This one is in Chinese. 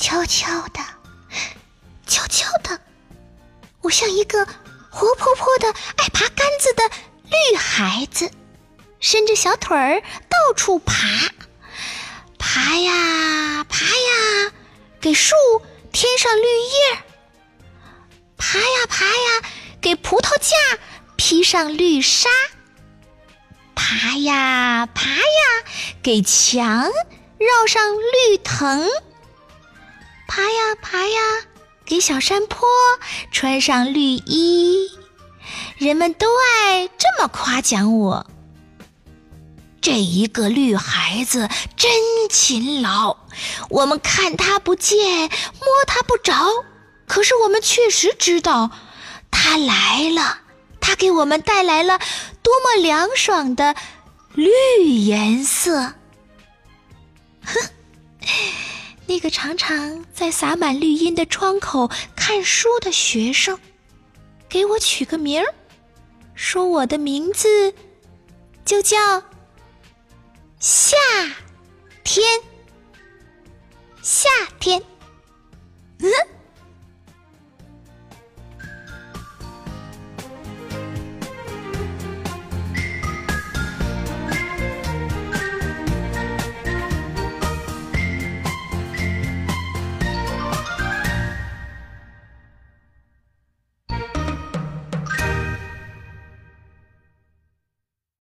悄悄的，悄悄的，我像一个活泼泼的、爱爬杆子的绿孩子，伸着小腿儿到处爬，爬呀爬呀，给树添上绿叶爬呀爬呀，给葡萄架披上绿纱。爬呀爬呀，给墙绕上绿藤；爬呀爬呀，给小山坡穿上绿衣。人们都爱这么夸奖我。这一个绿孩子真勤劳，我们看他不见，摸他不着，可是我们确实知道，他来了。他给我们带来了多么凉爽的绿颜色！一个常常在洒满绿荫的窗口看书的学生，给我取个名儿，说我的名字就叫夏天。夏天，嗯。